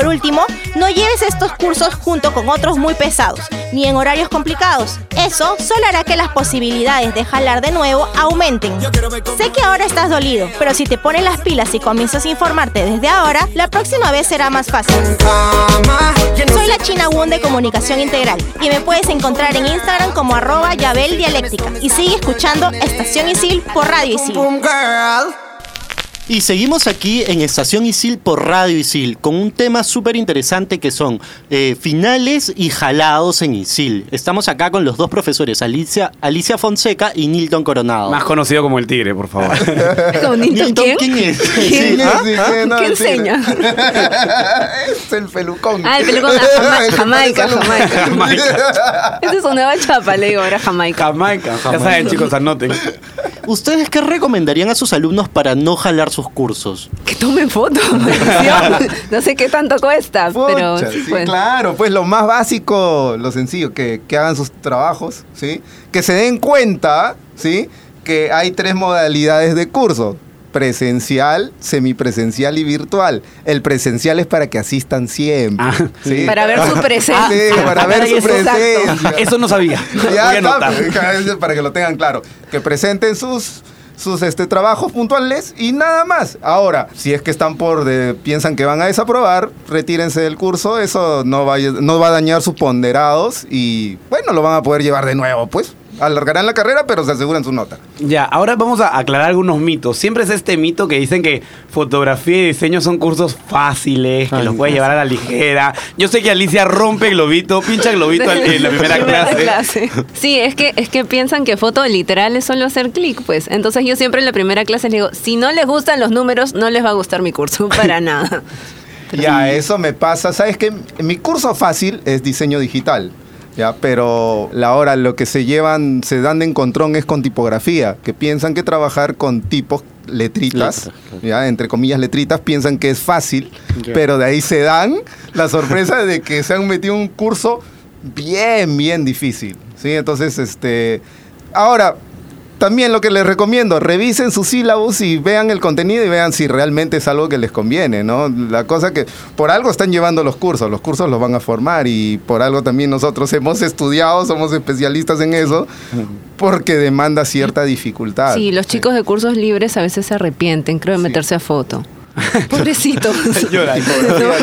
Speaker 21: Último, no lleves estos cursos junto con otros muy pesados, ni en horarios complicados. Eso solo hará que las posibilidades de jalar de nuevo aumenten. Sé que ahora estás dolido, pero si te pones las pilas y comienzas a informarte desde ahora, la próxima vez será más fácil. Soy la China Won de Comunicación Integral y me puedes encontrar en Instagram como arroba Yabel y sigue escuchando Estación Isil por Radio Isil.
Speaker 2: Y seguimos aquí en Estación Isil por Radio Isil con un tema súper interesante que son eh, finales y jalados en Isil. Estamos acá con los dos profesores, Alicia, Alicia Fonseca y Nilton Coronado.
Speaker 1: Más conocido como el tigre, por favor. <laughs>
Speaker 20: ¿Con <laughs> Nilton quién?
Speaker 2: ¿quién es?
Speaker 20: ¿Quién?
Speaker 2: Sí, ¿ah? ¿Ah?
Speaker 12: no,
Speaker 20: ¿Qué enseña? <laughs>
Speaker 12: es el pelucón.
Speaker 20: Ah, el pelucón, ah, Jama- Jamaica, Jamaica.
Speaker 12: alumno.
Speaker 20: Esa es su nueva chapa, le digo, ahora Jamaica.
Speaker 1: Jamaica. Ya saben, chicos, anoten.
Speaker 2: ¿Ustedes qué recomendarían a sus alumnos para no jalar sus cursos?
Speaker 20: Que tomen fotos. <laughs> no sé qué tanto cuesta, pero
Speaker 12: Pucha,
Speaker 20: sí,
Speaker 12: sí,
Speaker 20: pues.
Speaker 12: claro, pues lo más básico, lo sencillo, que, que hagan sus trabajos, ¿sí? Que se den cuenta, ¿sí? Que hay tres modalidades de curso. Presencial, semipresencial y virtual. El presencial es para que asistan siempre. ¿sí? <laughs>
Speaker 20: Para ver su presencia. <laughs>
Speaker 12: Sí, para ver su presencia.
Speaker 1: Eso no sabía.
Speaker 12: Ya está, pues, para que lo tengan claro. Que presenten sus sus este, trabajos puntuales y nada más. Ahora, si es que están por de- piensan que van a desaprobar, retírense del curso, eso no va, no va a dañar sus ponderados y bueno, lo van a poder llevar de nuevo, pues. Alargarán la carrera, pero se aseguran su nota.
Speaker 1: Ya, ahora vamos a aclarar algunos mitos. Siempre es este mito que dicen que fotografía y diseño son cursos fáciles, que
Speaker 2: Ay,
Speaker 1: los puedes llevar a la ligera. Yo sé que Alicia rompe globito, pincha globito en en la primera <laughs> clase.
Speaker 20: Sí, es que, es que piensan que foto literal es solo hacer clic, pues. Entonces yo siempre en la primera clase les digo, si no les gustan los números, no les va a gustar mi curso, <laughs> para nada.
Speaker 12: Ya, eso me pasa. ¿Sabes qué? Mi curso fácil es diseño digital. Ya, pero la hora lo que se llevan, se dan de encontrón es con tipografía, que piensan que trabajar con tipos, letritas, ya, entre comillas letritas, piensan que es fácil, pero de ahí se dan la sorpresa de que se han metido un curso bien, bien difícil. ¿sí? Entonces, este. Ahora, también lo que les recomiendo, revisen sus sílabos y vean el contenido y vean si realmente es algo que les conviene, ¿no? La cosa que por algo están llevando los cursos, los cursos los van a formar y por algo también nosotros <laughs> hemos estudiado, somos especialistas en eso, porque demanda cierta dificultad.
Speaker 20: Sí, los chicos de cursos libres a veces se arrepienten, creo, de meterse a foto. <laughs> Pobrecitos.
Speaker 1: Lloran,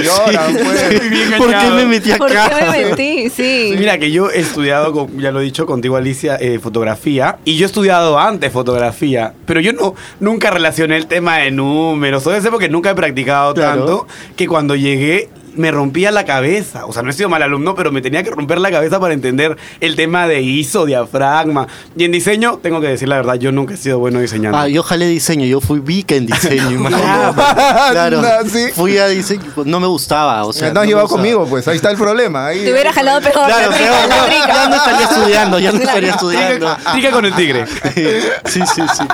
Speaker 12: lloran, pues.
Speaker 1: Bien <laughs>
Speaker 2: ¿Por qué me metí
Speaker 20: ¿Por
Speaker 2: acá?
Speaker 20: qué me metí? Sí.
Speaker 1: Mira que yo he estudiado, con- ya lo he dicho contigo Alicia, eh, fotografía y yo he estudiado antes fotografía, pero yo no nunca relacioné el tema de números, o ser porque nunca he practicado
Speaker 2: Claro.
Speaker 1: tanto que cuando llegué me rompía la cabeza, o sea, no he sido mal alumno, pero me tenía que romper la cabeza para entender el tema de ISO, diafragma. Y en diseño, tengo que decir la verdad, yo nunca he sido bueno diseñando.
Speaker 2: Ah, yo jalé diseño, yo fui vica en diseño, <laughs> imagínate. <laughs> claro,
Speaker 12: Sí.
Speaker 2: fui a diseño, no me gustaba, o sea.
Speaker 12: no has llevado conmigo, pues ahí está el problema. Ahí,
Speaker 20: Te hubiera jalado peor.
Speaker 2: Claro,
Speaker 20: la
Speaker 2: pero no, ya no estaría estudiando, ya no estaría estudiando.
Speaker 1: Trica con el tigre.
Speaker 2: Sí, sí, sí.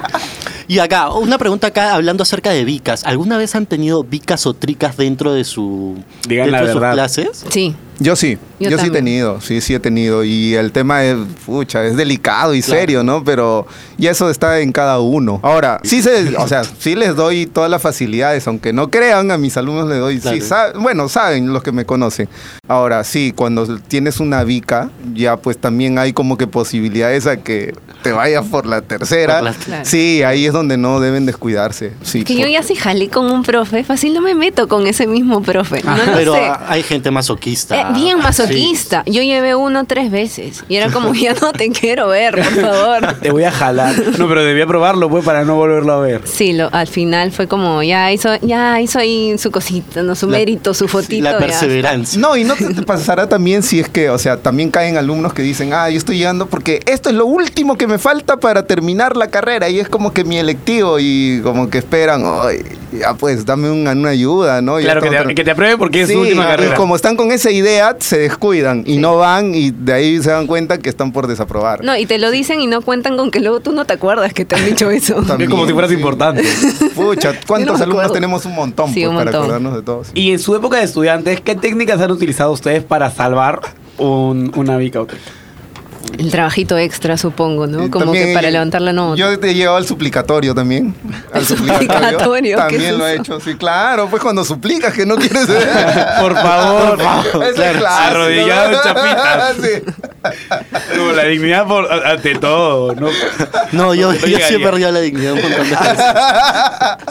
Speaker 2: Y acá, una pregunta acá hablando acerca de vicas. ¿Alguna vez han tenido vicas o tricas dentro de su
Speaker 1: Digan
Speaker 2: dentro
Speaker 1: la
Speaker 2: de sus clases?
Speaker 20: Sí.
Speaker 12: Yo sí,
Speaker 20: Yo
Speaker 12: yo, sí he tenido, sí, sí he tenido. Y el tema es, pucha, es delicado y
Speaker 2: Claro.
Speaker 12: serio, ¿no? Pero ya eso está en cada uno. Ahora, sí se, o sea, sí les doy todas las facilidades, aunque no crean, a mis alumnos les doy,
Speaker 2: Claro.
Speaker 12: sí, bueno, saben los que me conocen. Ahora, sí, cuando tienes una vica, ya pues también hay como que posibilidades a que te vayas por la tercera.
Speaker 2: Por la-
Speaker 20: Claro.
Speaker 12: Sí, ahí es donde no deben descuidarse. Sí,
Speaker 20: Que yo ya si jalé con un profe, fácil no me meto con ese mismo profe. No lo
Speaker 2: Pero
Speaker 20: sé.
Speaker 2: hay gente masoquista.
Speaker 20: Eh, bien masoquista. Yo llevé uno tres veces. Y era como, ya no te quiero ver, por favor. <laughs>
Speaker 1: Te voy a jalar. No, pero debía probarlo, pues, para no volverlo a ver.
Speaker 20: Sí, lo, al final fue como, ya hizo, ya hizo ahí su cosita, ¿no? su
Speaker 2: La-
Speaker 20: mérito, su fotito.
Speaker 2: la
Speaker 20: ya.
Speaker 2: perseverancia.
Speaker 12: No, y no te, te pasará también si es que, o sea, también caen alumnos que dicen, ah, yo estoy llegando porque esto es lo último que me falta para terminar la carrera y es como que mi electivo y como que esperan, ay, ya pues, dame una, una ayuda, ¿no?
Speaker 1: Claro, que te, que te apruebe porque es
Speaker 12: Sí,
Speaker 1: su última
Speaker 12: y
Speaker 1: carrera.
Speaker 12: como están con esa idea, se descuidan y no van y de ahí se dan cuenta que están por desaprobar.
Speaker 20: No, y te lo dicen y no cuentan con que luego tú no te acuerdas que te han dicho eso. <laughs>
Speaker 1: es como si fueras
Speaker 12: sí.
Speaker 1: importante. <laughs>
Speaker 12: Pucha, <laughs>
Speaker 20: no
Speaker 12: ¿cuántos alumnos tenemos? Un montón,
Speaker 20: Sí,
Speaker 12: pues,
Speaker 20: un
Speaker 12: para acordarnos de todos.
Speaker 1: Y en su época de estudiantes, ¿qué técnicas han utilizado ustedes para salvar un- una trica?
Speaker 20: El trabajito extra, supongo, ¿no?
Speaker 12: Y
Speaker 20: Como
Speaker 12: también,
Speaker 20: que para
Speaker 12: eh,
Speaker 20: levantar la nota.
Speaker 12: Yo te he llevado al suplicatorio también. <laughs> Al
Speaker 20: suplicatorio, ¿qué
Speaker 12: También
Speaker 20: es
Speaker 12: lo he hecho, sí, claro. Pues cuando suplicas que no quieres. <laughs>
Speaker 1: Por favor,
Speaker 12: Ese es
Speaker 1: claro,
Speaker 12: clásico,
Speaker 1: arrodillado
Speaker 12: ¿no?
Speaker 1: chapitas. <laughs>
Speaker 12: Sí.
Speaker 1: Como la dignidad por, ante todo, ¿no?
Speaker 2: No, yo, yo sí he perdido la dignidad un montón de veces.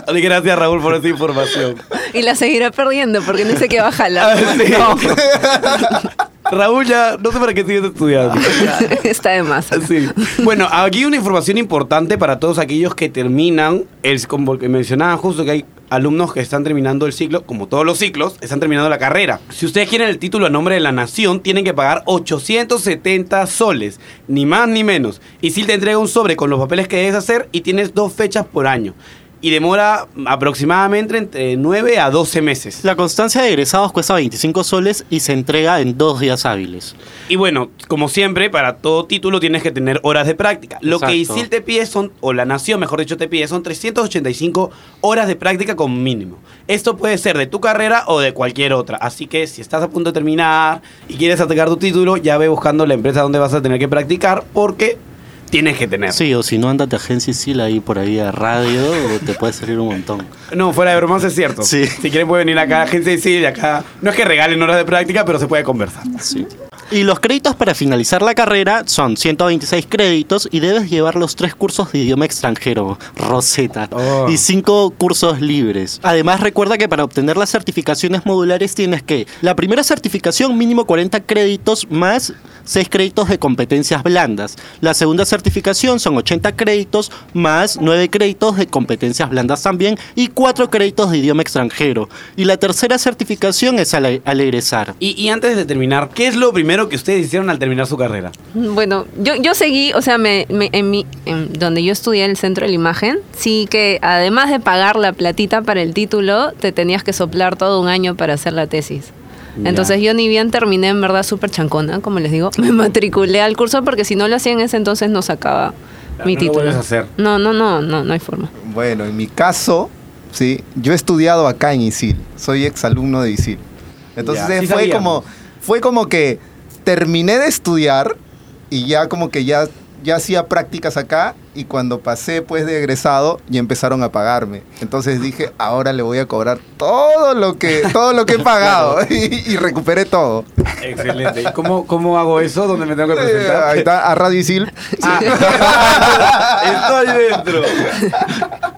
Speaker 1: Así que Gracias Raúl por esa información.
Speaker 20: Y la seguirá perdiendo porque no sé qué va a
Speaker 1: Ah, sí. Raúl ya, no sé para qué sigues estudiando. <laughs>
Speaker 20: Está de más.
Speaker 1: Sí. Bueno, aquí una información importante para todos aquellos que terminan, el, como que mencionaban justo que hay alumnos que están terminando el ciclo, como todos los ciclos, están terminando la carrera. Si ustedes quieren el título a nombre de la nación, tienen que pagar 870 soles, ni más ni menos. Y si te entrega un sobre con los papeles que debes hacer y tienes dos fechas por año. Y demora aproximadamente entre 9 a 12 meses.
Speaker 2: La constancia de egresados cuesta 25 soles y se entrega en dos días hábiles.
Speaker 1: Y bueno, como siempre, para todo título tienes que tener horas de práctica. Lo que. ISIL te pide son, o la Nación, mejor dicho, te pide son 385 horas de práctica como mínimo. Esto puede ser de tu carrera o de cualquier otra. Así que si estás a punto de terminar y quieres atacar tu título, ya ve buscando la empresa donde vas a tener que practicar porque tienes que tener.
Speaker 2: Sí, o si no, andate a Agencia Isil ahí por ahí a radio, te puede salir un montón.
Speaker 1: No, fuera de bromas es cierto.
Speaker 2: Sí.
Speaker 1: Si quieren pueden venir acá a Agencia de acá. No es que regalen horas de práctica, pero se puede conversar.
Speaker 2: Sí. Y los créditos para finalizar la carrera son 126 créditos y debes llevar los tres cursos de idioma extranjero, Rosetta,
Speaker 1: Oh.
Speaker 2: y cinco cursos libres. Además, recuerda que para obtener las certificaciones modulares tienes que, la primera certificación mínimo 40 créditos más 6 créditos de competencias blandas. La segunda certificación son 80 créditos más 9 créditos de competencias blandas también y 4 créditos de idioma extranjero. Y la tercera certificación es al, al egresar.
Speaker 1: Y, y antes de terminar, ¿qué es lo primero que ustedes hicieron al terminar su carrera?
Speaker 20: Bueno, yo, yo seguí, o sea, me, me- en mi, en donde yo estudié en el centro de la imagen, sí que además de pagar la platita para el título, te tenías que soplar todo un año para hacer la tesis.
Speaker 1: Ya.
Speaker 20: Entonces yo ni bien terminé en verdad súper chancona, como les digo, <laughs> me matriculé al curso porque si no lo hacía en ese entonces no sacaba mi
Speaker 12: no lo
Speaker 20: título.
Speaker 12: a hacer.
Speaker 20: No, no, no, no, no hay forma.
Speaker 12: Bueno, en mi caso, sí, yo he estudiado acá en ISIL. Soy exalumno de ISIL. Entonces
Speaker 1: Ya, sí
Speaker 12: fue
Speaker 1: sabíamos.
Speaker 12: como fue como que terminé de estudiar y ya como que ya ya hacía prácticas acá y cuando pasé pues de egresado ya empezaron a pagarme. Entonces dije, ahora le voy a cobrar todo lo que todo lo que he <laughs> pagado <laughs> y, y recuperé todo.
Speaker 1: Excelente. ¿Y cómo, cómo hago eso? ¿Dónde me tengo que presentar?
Speaker 12: Ahí está, a Radio Isil. <laughs>
Speaker 1: Estoy dentro.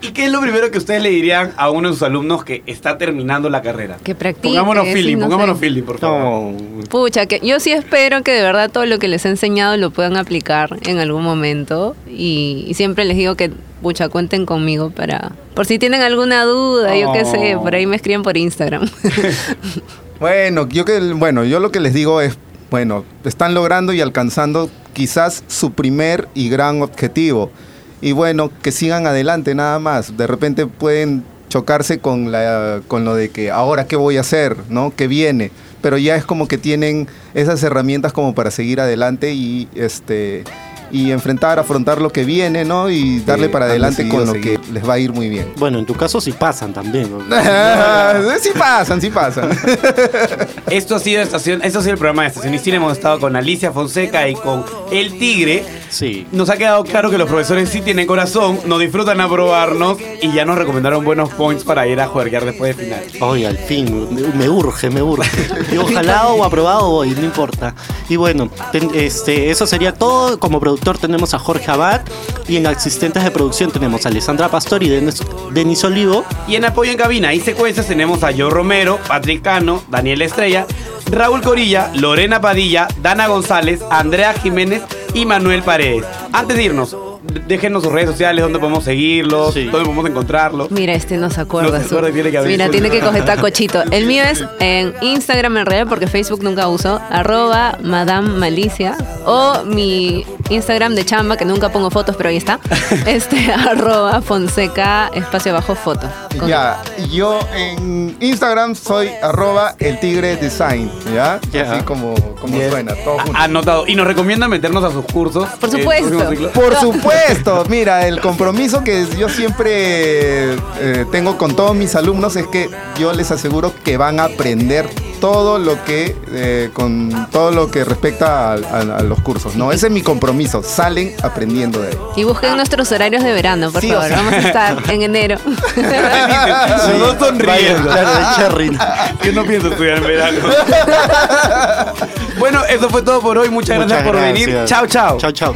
Speaker 1: ¿Y qué es lo primero que ustedes le dirían a uno de sus alumnos que está terminando la carrera?
Speaker 20: Que practique.
Speaker 1: Pongámonos feeling,
Speaker 20: no
Speaker 1: pongámonos
Speaker 20: sé.
Speaker 1: feeling, por favor.
Speaker 20: Pucha, que yo sí espero que de verdad todo lo que les he enseñado lo puedan aplicar en algún momento y, y siempre les digo que, pucha, cuenten conmigo para... Por si tienen alguna duda, yo qué sé,
Speaker 12: Oh.
Speaker 20: por ahí me escriben por Instagram. <laughs> <laughs>
Speaker 12: Bueno, yo que bueno, yo lo que les digo es, bueno, están logrando y alcanzando quizás su primer y gran objetivo. Y bueno, que sigan adelante nada más. De repente pueden chocarse con la con lo de que ahora qué voy a hacer, ¿no? ¿Qué viene? Pero ya es como que tienen esas herramientas como para seguir adelante y este y enfrentar, afrontar lo que viene, ¿no? Y darle para adelante con lo que les va a ir muy bien. <laughs>
Speaker 2: Bueno, en tu caso sí pasan también. ¿no? <laughs>
Speaker 12: sí pasan, sí pasan. <laughs>
Speaker 1: Esto ha sido estación, esto ha sido el programa de Estación Isil. Hemos estado con Alicia Fonseca y con El Tigre.
Speaker 2: Sí.
Speaker 1: Nos ha quedado claro que los profesores sí tienen corazón, nos disfrutan aprobarnos y ya nos recomendaron buenos points para ir a jugar después de final.
Speaker 2: Oye, al fin, me, urge, me urge. Digo, jalado o aprobado voy, no importa. Y bueno, ten- este, eso sería todo. Como productor tenemos a Jorge Abad y en asistentes de producción tenemos a Alessandra Pastor y Denis, Denis Olivo.
Speaker 1: Y en apoyo en cabina y secuencias tenemos a Joe Romero, Patrick Cano, Daniel Estrella, Raúl Corilla, Lorena Padilla, Dana González, Andrea Jiménez y Manuel Paredes. Antes de irnos, déjenos sus redes sociales, donde podemos seguirlos, dónde podemos encontrarlos.
Speaker 20: Mira, este no se acuerda.
Speaker 1: No se acuerda,
Speaker 20: su-
Speaker 1: tiene que
Speaker 20: Mira,
Speaker 1: su-
Speaker 20: tiene que coger <laughs> tacochito. El mío es en Instagram en realidad porque Facebook nunca uso. Arroba Madame Malicia. O mi Instagram de chamba, que nunca pongo fotos, pero ahí está. <laughs> Este, arroba Fonseca, espacio abajo foto. Con-
Speaker 12: Ya, yo en Instagram soy arroba el tigre design, ¿ya? Así como, como suena, todo junto.
Speaker 1: Anotado. Y nos recomiendan meternos a sus cursos.
Speaker 20: Por
Speaker 1: eh,
Speaker 20: supuesto.
Speaker 12: Por supuesto, mira, el compromiso que yo siempre eh, tengo con todos mis alumnos es que yo les aseguro que van a aprender todo lo que eh, con todo lo que respecta a, a- a los cursos, ¿no? Ese es mi compromiso, salen aprendiendo de ahí.
Speaker 20: Y busquen nuestros horarios de verano, por
Speaker 12: Sí, o
Speaker 20: favor.
Speaker 12: sea.
Speaker 20: Vamos a estar en enero.
Speaker 1: Los dos sonriendo.
Speaker 2: Claro, de Cherry.
Speaker 1: Yo no pienso estudiar en verano. <laughs> bueno, eso fue todo por hoy. Muchas,
Speaker 2: Muchas
Speaker 1: gracias por venir.
Speaker 2: gracias.
Speaker 1: Chao, chao.
Speaker 2: Chao, chao.